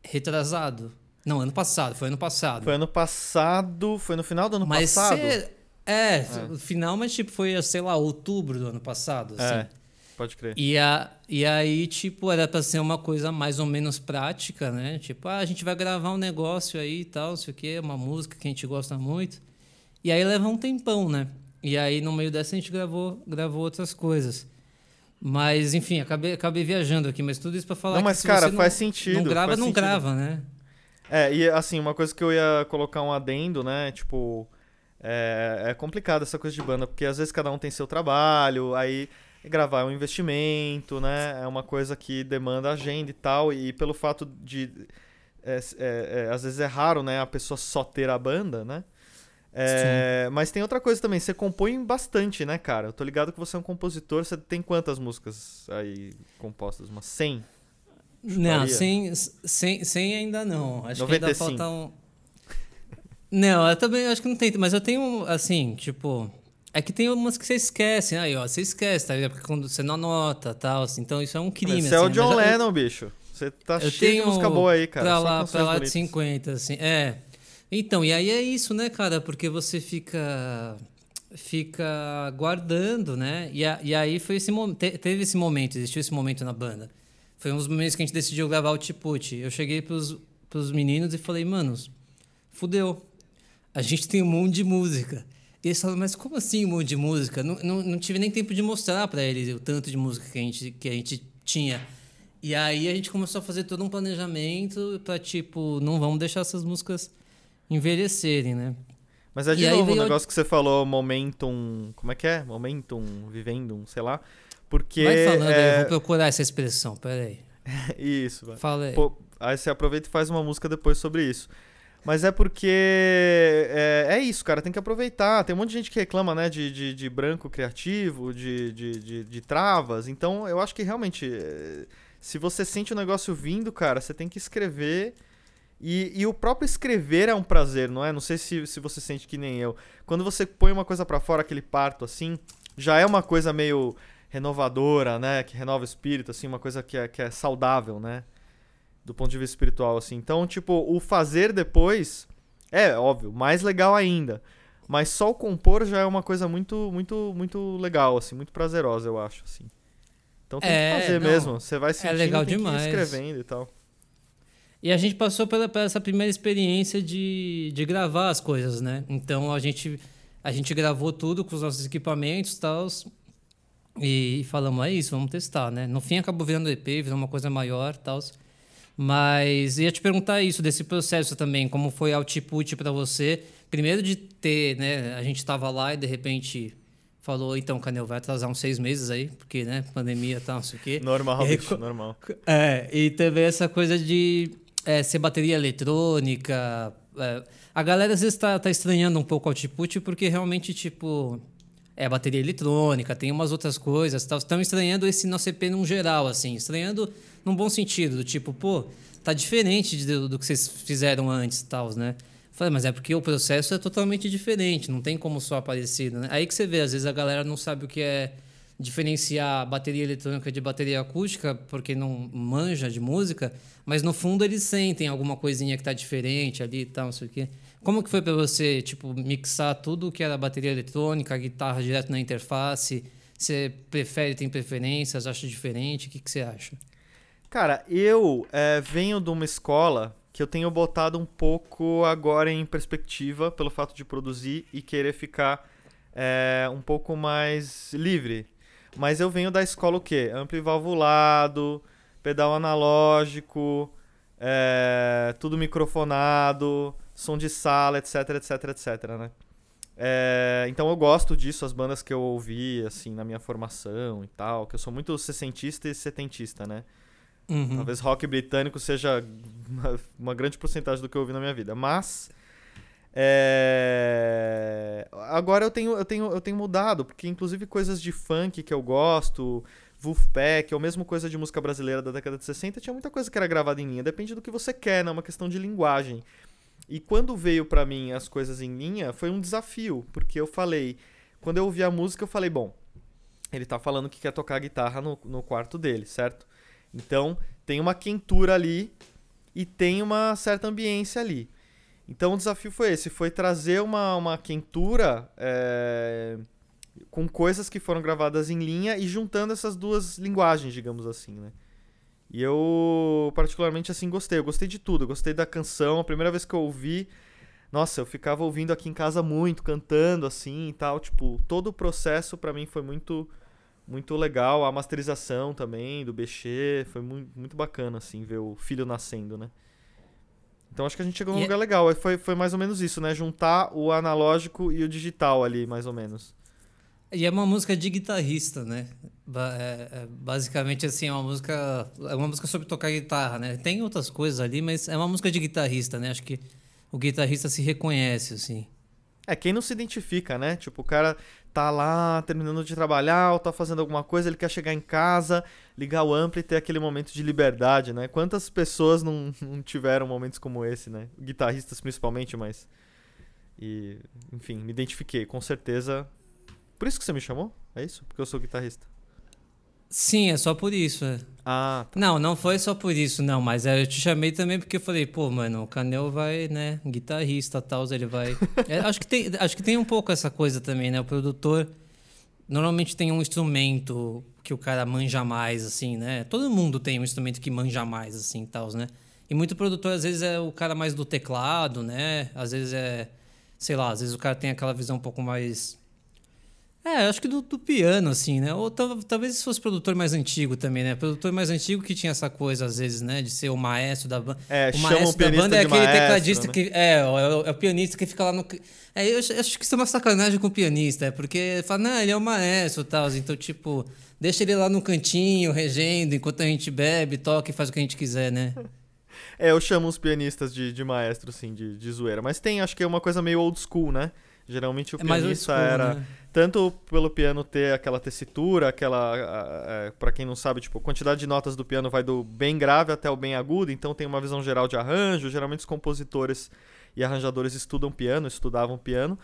S1: retrasado. Não, ano passado, foi ano passado.
S2: Foi ano passado, foi no final do ano
S1: mas
S2: passado?
S1: cê- é, o final, mas tipo, foi, sei lá, outubro do ano passado, assim.
S2: É, pode crer.
S1: E, a, e aí, tipo, era pra ser uma coisa mais ou menos prática, né? Tipo, ah, a gente vai gravar um negócio aí e tal, sei o quê, uma música que a gente gosta muito. E aí leva um tempão, né? E aí, no meio dessa, a gente gravou, gravou outras coisas. Mas, enfim, acabei, acabei viajando aqui, mas tudo isso pra falar
S2: Não,
S1: que
S2: mas,
S1: se
S2: cara, faz
S1: não,
S2: sentido,
S1: Não grava, não
S2: sentido.
S1: grava, né?
S2: É, e assim, uma coisa que eu ia colocar um adendo, né? Tipo, é, é complicado essa coisa de banda, porque às vezes cada um tem seu trabalho, aí gravar é um investimento, né? É uma coisa que demanda agenda e tal, e pelo fato de. é, é, é, às vezes é raro, né? A pessoa só ter a banda, né? É, mas tem outra coisa também, você compõe bastante, né, cara? Eu tô ligado que você é um compositor, você tem quantas músicas aí compostas? Umas 100?
S1: Não,
S2: Chutaria.
S1: 100, 100, 100 ainda não. Acho que
S2: 95.
S1: ainda falta um. Não, eu também acho que não tem. Mas eu tenho, assim, tipo. É que tem umas que você esquece. Aí, ó, você esquece, tá? ligado? Porque quando você não anota tal. Assim, então isso é um crime.
S2: Você é o
S1: assim,
S2: John
S1: mas eu-
S2: Lennon, bicho. Você tá
S1: Eu
S2: cheio
S1: tenho
S2: de música boa aí, cara.
S1: Pra lá, pra lá de
S2: bonitas.
S1: 50, assim. É. Então, e aí é isso, né, cara? Porque você fica fica guardando, né? E, a- e aí foi esse momento, teve esse momento, existiu esse momento na banda. Foi um dos momentos que a gente decidiu gravar o Tiput. Eu cheguei pros, pros meninos e falei, manos, fudeu. A gente tem um monte de música. E eles falaram, mas como assim um monte de música? Não, não, não tive nem tempo de mostrar para eles o tanto de música que a gente, que a gente tinha. E aí a gente começou a fazer todo um planejamento para tipo, não vamos deixar essas músicas envelhecerem, né?
S2: Mas é de
S1: E aí
S2: novo o negócio que você falou, momentum. Como é que é? Momentum, vivendum, sei lá. Porque.
S1: Vai falando aí, eu
S2: é...
S1: vou procurar essa expressão, peraí.
S2: Isso, vai.
S1: Fala aí.
S2: Pô, aí você aproveita e faz uma música depois sobre isso. Mas é porque. É, é isso, cara, tem que aproveitar. Tem um monte de gente que reclama, né, de, de, de branco criativo, de, de, de, de travas. Então eu acho que realmente. é, Se você sente o negócio vindo, cara, você tem que escrever. E, e o próprio escrever é um prazer, não é? Não sei se, se você sente que nem eu. Quando você põe uma coisa pra fora, aquele parto assim, já é uma coisa meio renovadora, né? Que renova o espírito, assim, uma coisa que é, que é saudável, né? Do ponto de vista espiritual, assim. Então, tipo, o fazer depois é, óbvio, mais legal ainda. Mas só o compor já é uma coisa muito, muito, muito legal, assim, muito prazerosa, eu acho, assim. Então tem é, que fazer não, mesmo. Você vai sentindo,
S1: é legal demais.
S2: escrevendo e tal.
S1: E a gente passou pela, pela, essa primeira experiência de, de gravar as coisas, né? Então a gente, a gente gravou tudo com os nossos equipamentos e tal. E falamos, é isso, vamos testar, né? No fim acabou virando EP, virou uma coisa maior e tal. Mas ia te perguntar isso, desse processo também, como foi output para você? Primeiro de ter, né? A gente estava lá e de repente falou, então, Canel, vai atrasar uns seis meses aí, porque, né, pandemia e tal, não sei o quê.
S2: Normal, aí, bicho, normal.
S1: É, e teve essa coisa de é, ser bateria eletrônica. É, a galera às vezes está tá estranhando um pouco o output, porque realmente, tipo, é bateria eletrônica, tem umas outras coisas. Estão estranhando esse nosso EP num geral, assim, estranhando num bom sentido, do tipo, pô, tá diferente de, do que vocês fizeram antes e tal, né? Falei, mas é porque o processo é totalmente diferente, não tem como só parecido, né? Aí que você vê, às vezes a galera não sabe o que é diferenciar bateria eletrônica de bateria acústica, porque não manja de música, mas no fundo eles sentem alguma coisinha que tá diferente ali e tal, não sei o quê. Como que foi para você, tipo, mixar tudo que era bateria eletrônica, guitarra direto na interface? Você prefere, tem preferências, acha diferente? O que, que você acha?
S2: Cara, eu é, venho de uma escola que eu tenho botado um pouco agora em perspectiva pelo fato de produzir e querer ficar é, um pouco mais livre. Mas eu venho da escola o quê? Amplivalvulado, pedal analógico, é, tudo microfonado, som de sala, etc, etc, etc, né? É, então eu gosto disso, as bandas que eu ouvi, assim, na minha formação e tal, que eu sou muito sessentista e setentista, né? Uhum. Talvez rock britânico seja uma, uma, grande porcentagem do que eu ouvi na minha vida. Mas. É... Agora eu tenho, eu, tenho, eu tenho mudado, porque inclusive coisas de funk que eu gosto, Wolfpack, ou mesmo coisa de música brasileira da década de 60, tinha muita coisa que era gravada em linha. Depende do que você quer, né? É uma questão de linguagem. E quando veio para mim as coisas em linha, foi um desafio, porque eu falei. Quando eu ouvi a música, eu falei, bom, ele tá falando que quer tocar guitarra no, no quarto dele, certo? Então, tem uma quentura ali e tem uma certa ambiência ali. Então, o desafio foi esse: foi trazer uma, uma quentura é, com coisas que foram gravadas em linha e juntando essas duas linguagens, digamos assim, né? E eu, particularmente, assim, gostei. Eu gostei de tudo. Eu gostei da canção. A primeira vez que eu ouvi, nossa, eu ficava ouvindo aqui em casa muito, cantando assim e tal. Tipo, todo o processo para mim foi muito muito legal. A masterização também do Bexê foi muito, muito bacana, assim, ver o filho nascendo, né? Então acho que a gente chegou num e é lugar legal. Foi, foi mais ou menos isso, né? Juntar o analógico e o digital ali, mais ou menos.
S1: E é uma música de guitarrista, né? É, é, basicamente, assim, é uma música. É uma música sobre tocar guitarra, né? Tem outras coisas ali, mas é uma música de guitarrista, né? Acho que o guitarrista se reconhece, assim.
S2: É, quem não se identifica, né? Tipo, o cara tá lá terminando de trabalhar ou tá fazendo alguma coisa, ele quer chegar em casa, ligar o ampli e ter aquele momento de liberdade, né? Quantas pessoas não, não tiveram momentos como esse, né? Guitarristas principalmente, mas. E, enfim, me identifiquei, com certeza. Por isso que você me chamou? É isso? Porque eu sou guitarrista.
S1: Sim, é só por isso. É.
S2: Ah.
S1: Tá. Não, não foi só por isso, não. Mas eu te chamei também porque eu falei, pô, mano, o Canel vai, né, guitarrista tal, ele vai. é, acho, que tem, acho que tem um pouco essa coisa também, né? O produtor normalmente tem um instrumento que o cara manja mais, assim, né? Todo mundo tem um instrumento que manja mais, assim, tal, né? E muito produtor, às vezes, é o cara mais do teclado, né? Às vezes é, sei lá, às vezes o cara tem aquela visão um pouco mais é, acho que do, do, piano, assim, né? Ou talvez se fosse produtor mais antigo também, né? Produtor mais antigo que tinha essa coisa, às vezes, né? De ser o maestro da banda.
S2: É, o maestro o da banda é aquele maestro, tecladista
S1: né? que. É, é o, é, o, pianista que fica lá no. É, eu acho que isso é uma sacanagem com o pianista, é porque fala, não, ele é o maestro e tal. Então, tipo, deixa ele lá no cantinho, regendo, enquanto a gente bebe, toca e faz o que a gente quiser, né?
S2: É, eu chamo os pianistas de, de maestro, assim, de, de zoeira. Mas tem, acho que é uma coisa meio old school, né? Geralmente o é pianista school, era. Né? Tanto pelo piano ter aquela tessitura, aquela. É, para quem não sabe, tipo, a quantidade de notas do piano vai do bem grave até o bem agudo, então tem uma visão geral de arranjo. Geralmente os compositores e arranjadores estudam piano, estudavam piano.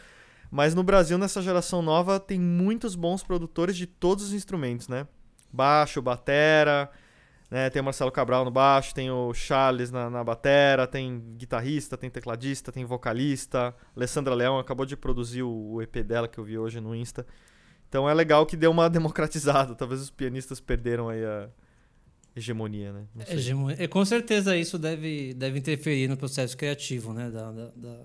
S2: Mas no Brasil, nessa geração nova, tem muitos bons produtores de todos os instrumentos, né? Baixo, batera, né? Tem o Marcelo Cabral no baixo, tem o Charles na, na batera, tem guitarrista, tem tecladista, tem vocalista. Alessandra Leão acabou de produzir o, o EP dela que eu vi hoje no Insta. Então é legal que deu uma democratizada. Talvez os pianistas perderam aí a hegemonia, né?
S1: Hegemonia. E com certeza isso deve, deve interferir no processo criativo, né? Da, da, da,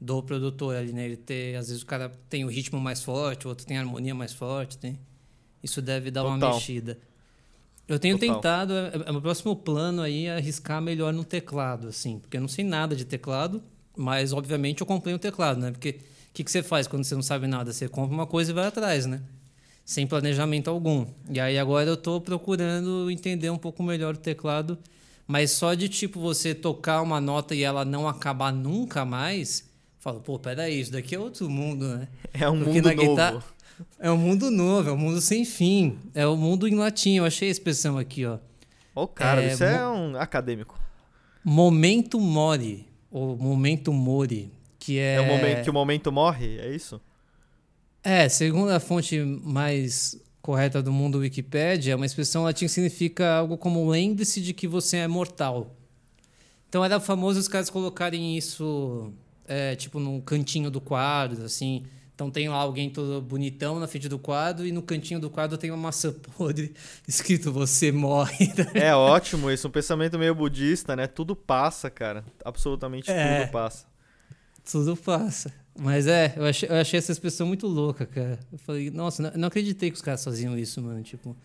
S1: do produtor ali, né? Ele ter, às vezes o cara tem o ritmo mais forte, o outro tem a harmonia mais forte, tem. Isso deve dar Total. uma mexida. Eu tenho Total. tentado, é, é, meu próximo plano aí é arriscar melhor no teclado, assim, porque eu não sei nada de teclado, mas obviamente eu comprei um teclado, né? Porque o que, que você faz quando você não sabe nada? Você compra uma coisa e vai atrás, né? Sem planejamento algum. E aí agora eu estou procurando entender um pouco melhor o teclado, mas só de tipo você tocar uma nota e ela não acabar nunca mais, falo, pô, peraí, isso daqui é outro mundo, né?
S2: É um Porque mundo novo. Guitarra,
S1: é um mundo novo, é um mundo sem fim. É o um mundo em latim, eu achei a expressão aqui, ó.
S2: Ô, oh, cara, é, isso é um acadêmico.
S1: Momento mori, ou momento mori que é...
S2: é o momento que o momento morre, é isso?
S1: É, segundo a fonte mais correta do mundo Wikipedia, uma expressão latim que significa algo como lembre-se de que você é mortal. Então era famoso os caras colocarem isso, é, tipo, num cantinho do quadro, assim. Então tem lá alguém todo bonitão na frente do quadro e no cantinho do quadro tem uma maçã podre escrito você morre.
S2: É ótimo isso, um pensamento meio budista, né? Tudo passa, cara. Absolutamente é. tudo passa.
S1: Tudo passa. Mas é, eu achei, eu achei essa expressão muito louca, cara. Eu falei, nossa, não, não acreditei que os caras faziam isso, mano. Tipo,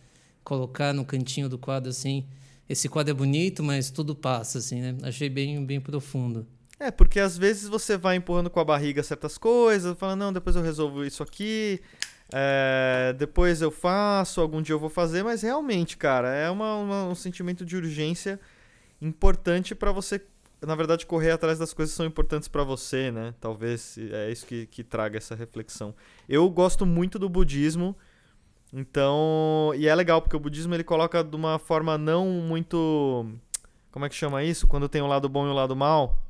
S1: colocar no cantinho do quadro assim. Esse quadro é bonito, mas tudo passa, assim, né? Achei bem, bem profundo.
S2: É, porque às vezes você vai empurrando com a barriga certas coisas, fala, não, depois eu resolvo isso aqui, é, depois eu faço, algum dia eu vou fazer, mas realmente, cara, é uma, uma um sentimento de urgência importante para você na verdade, correr atrás das coisas que são importantes para você, né? Talvez é isso que, que traga essa reflexão. Eu gosto muito do budismo, então. E é legal, porque o budismo ele coloca de uma forma não muito. Como é que chama isso? Quando tem o um lado bom e o um lado mal.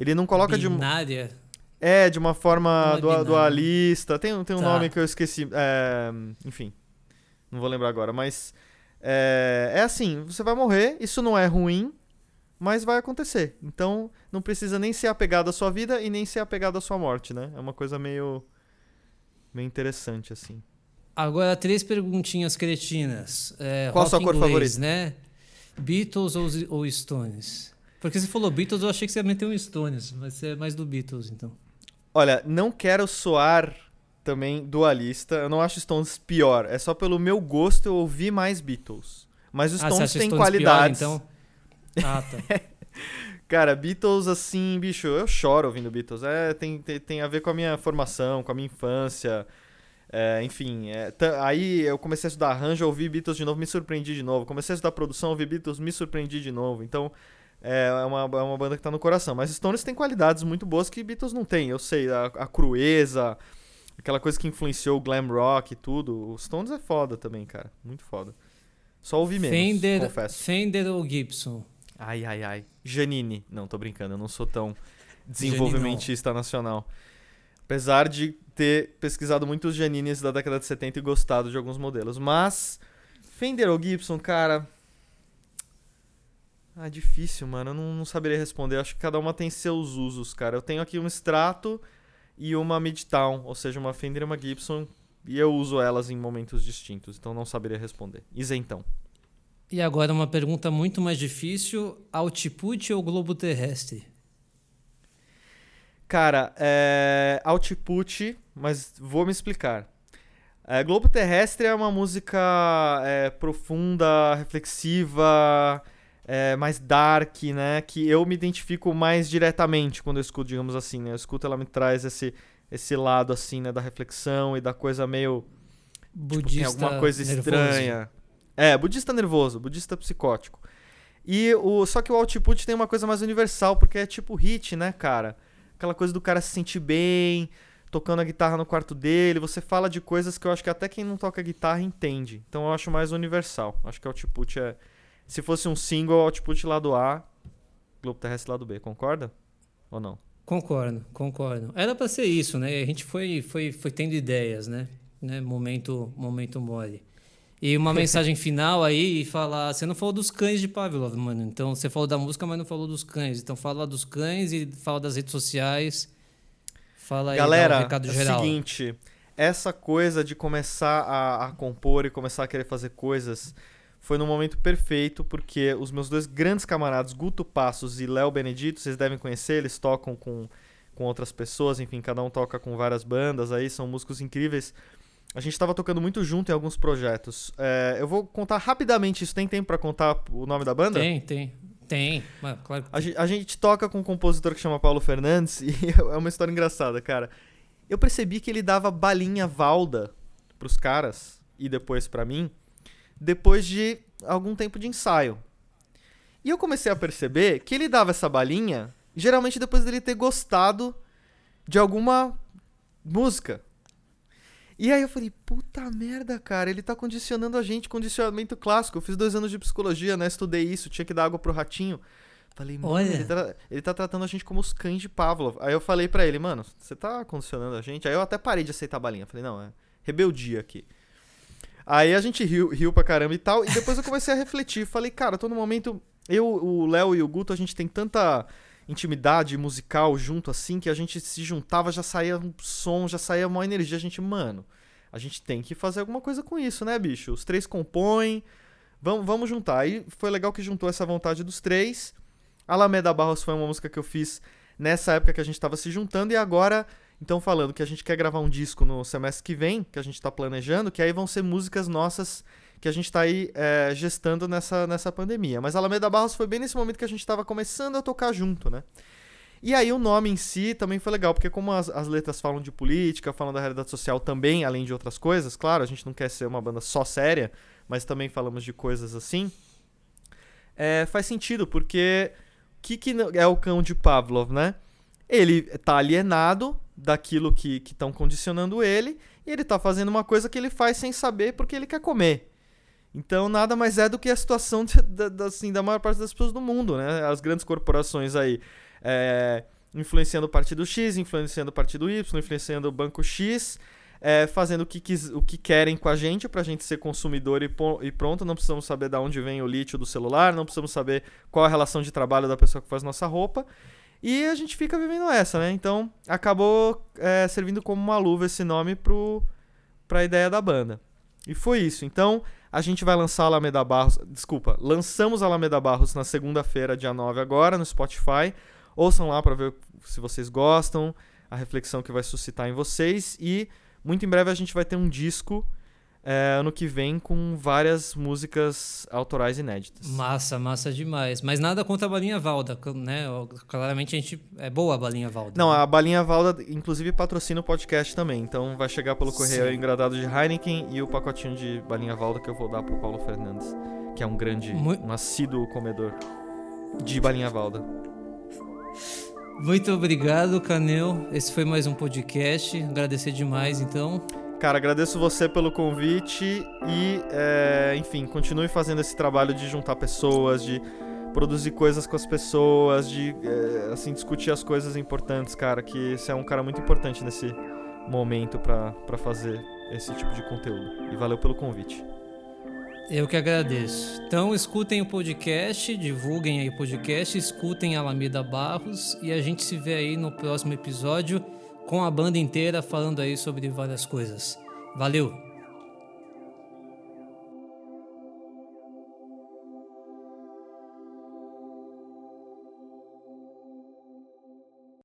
S2: Ele não coloca
S1: Binária.
S2: de. É, de uma forma é dualista. Tem, tem um tá. nome que eu esqueci. É, enfim. Não vou lembrar agora, mas. É, é assim, você vai morrer, isso não é ruim, mas vai acontecer. Então, não precisa nem ser apegado à sua vida e nem ser apegado à sua morte, né? É uma coisa meio meio interessante assim.
S1: Agora três perguntinhas cretinas. É,
S2: Qual a sua cor inglês, favorita?
S1: Né? Beatles ou, ou Stones? Porque você falou Beatles, eu achei que você ia meter um Stones, mas você é mais do Beatles, então.
S2: Olha, não quero soar também dualista. Eu não acho Stones pior. É só pelo meu gosto eu ouvir mais Beatles. Mas os ah, Stones têm qualidades. Pior, então?
S1: Ah, tá.
S2: Cara, Beatles, assim, bicho, eu choro ouvindo Beatles. É, tem, tem, tem a ver com a minha formação, com a minha infância. É, enfim, é, aí eu comecei a estudar arranjo, ouvi Beatles de novo, me surpreendi de novo. Comecei a estudar produção, ouvi Beatles, me surpreendi de novo. Então, é, é uma, é uma banda que tá no coração. Mas Stones tem qualidades muito boas que Beatles não tem. Eu sei, a, a crueza, aquela coisa que influenciou o glam rock e tudo. Os Stones é foda também, cara. Muito foda. Só ouvi menos,
S1: Fender,
S2: confesso.
S1: Fender ou Gibson?
S2: Ai, ai, ai. Janine. Não, tô brincando, eu não sou tão desenvolvimentista nacional. Apesar de ter pesquisado muitos Janines da década de 70 e gostado de alguns modelos. Mas, Fender ou Gibson, cara. Ah, difícil, mano. Eu não, não saberia responder. Eu acho que cada uma tem seus usos, cara. Eu tenho aqui um Strato e uma Midtown, ou seja, uma Fender e uma Gibson. E eu uso elas em momentos distintos, então não saberia responder. Isentão.
S1: E agora uma pergunta muito mais difícil: output ou globo terrestre?
S2: Cara, é... output, mas vou me explicar. É, globo terrestre é uma música é, profunda, reflexiva, é, mais dark, né? Que eu me identifico mais diretamente quando eu escuto, digamos assim, né? Eu escuto, ela me traz esse, esse lado, assim, né? Da reflexão e da coisa meio...
S1: Budista tipo,
S2: alguma coisa nervoso. estranha. É, budista nervoso, budista psicótico. E o só que o output tem uma coisa mais universal, porque é tipo hit, né, cara? Aquela coisa do cara se sentir bem, tocando a guitarra no quarto dele, você fala de coisas que eu acho que até quem não toca guitarra entende. Então eu acho mais universal. Acho que o output é se fosse um single, output lado A, Globo Terrestre lado B, concorda? Ou não?
S1: Concordo, concordo. Era para ser isso, né? A gente foi, foi, foi tendo ideias, né? né? Momento, momento mole. E uma mensagem final aí e falar. Você não falou dos cães de Pavlov, mano. Então você falou da música, mas não falou dos cães. Então fala dos cães e fala das redes sociais. Fala aí,
S2: Galera,
S1: um recado
S2: é
S1: geral.
S2: o seguinte, essa coisa de começar a, a compor e começar a querer fazer coisas foi no momento perfeito, porque os meus dois grandes camaradas, Guto Passos e Léo Benedito, vocês devem conhecer, eles tocam com, com outras pessoas, enfim, cada um toca com várias bandas aí, são músicos incríveis. A gente estava tocando muito junto em alguns projetos. É, eu vou contar rapidamente isso. Tem tempo para contar o nome da banda?
S1: Tem, tem. Tem, Mas, claro.
S2: A gente, a gente toca com um compositor que chama Paulo Fernandes e é uma história engraçada, cara. Eu percebi que ele dava balinha valda pros caras e depois para mim, depois de algum tempo de ensaio. E eu comecei a perceber que ele dava essa balinha geralmente depois dele ter gostado de alguma música. E aí eu falei, puta merda, cara, ele tá condicionando a gente, condicionamento clássico. Eu fiz dois anos de psicologia, né? Estudei isso, tinha que dar água pro ratinho. Falei, mano,
S1: Olha.
S2: ele tá, ele tá tratando a gente como os cães de Pavlov. Aí eu falei pra ele, mano, você tá condicionando a gente? Aí eu até parei de aceitar a balinha. Falei, não, é rebeldia aqui. Aí a gente riu, riu pra caramba e tal. E depois eu comecei a refletir. Falei, cara, tô no momento. Eu, o Léo e o Guto, a gente tem tanta intimidade musical junto assim que a gente se juntava, já saía um som, já saía uma energia. A gente, mano, a gente tem que fazer alguma coisa com isso, né, bicho? Os três compõem. Vamos, vamos juntar. Aí foi legal que juntou essa vontade dos três. Alameda Barros foi uma música que eu fiz nessa época que a gente tava se juntando. E agora, então, falando que a gente quer gravar um disco no semestre que vem, que a gente tá planejando, que aí vão ser músicas nossas que a gente tá aí é, gestando nessa, nessa pandemia. Mas Alameda Barros foi bem nesse momento que a gente tava começando a tocar junto, né? E aí o nome em si também foi legal, porque como as, as letras falam de política, falam da realidade social também, além de outras coisas, claro, a gente não quer ser uma banda só séria, mas também falamos de coisas assim. É, faz sentido, porque o que, que é o cão de Pavlov, né? Ele tá alienado daquilo que estão condicionando ele, e ele tá fazendo uma coisa que ele faz sem saber porque ele quer comer. Então nada mais é do que a situação de, da, assim, da maior parte das pessoas do mundo, né? As grandes corporações aí é, influenciando o partido X, influenciando o partido Y, influenciando o banco X, é, fazendo o que, quis, o que querem com a gente pra gente ser consumidor e, e, pronto. Não precisamos saber de onde vem o lítio do celular, não precisamos saber qual a relação de trabalho da pessoa que faz nossa roupa. E a gente fica vivendo essa, né? Então acabou é, servindo como uma luva esse nome pro, pra ideia da banda. E foi isso. Então a gente vai lançar a Alameda Barros. Desculpa, lançamos a Alameda Barros na segunda-feira, dia 9 agora, no Spotify. Ouçam lá para ver se vocês gostam, a reflexão que vai suscitar em vocês. E muito em breve a gente vai ter um disco é, ano que vem com várias músicas autorais inéditas.
S1: Massa, massa demais. Mas nada contra a Balinha Valda, né? Claramente a gente. É boa a Balinha Valda.
S2: Não, a Balinha Valda, inclusive, patrocina o podcast também. Então vai chegar pelo correio o engradado de Heineken e o pacotinho de Balinha Valda que eu vou dar pro Paulo Fernandes, que é um grande,
S1: Muito...
S2: um assíduo comedor de Balinha Valda.
S1: Muito obrigado, Canel. Esse foi mais um podcast. Agradecer demais, então.
S2: Cara, agradeço você pelo convite e, é, enfim, continue fazendo esse trabalho de juntar pessoas, de produzir coisas com as pessoas, de, é, assim, discutir as coisas importantes, cara, que você é um cara muito importante nesse momento para fazer esse tipo de conteúdo. E valeu pelo convite.
S1: Eu que agradeço. Então, escutem o podcast, divulguem aí o podcast, escutem Alameda Barros e a gente se vê aí no próximo episódio com a banda inteira falando aí sobre várias coisas. Valeu!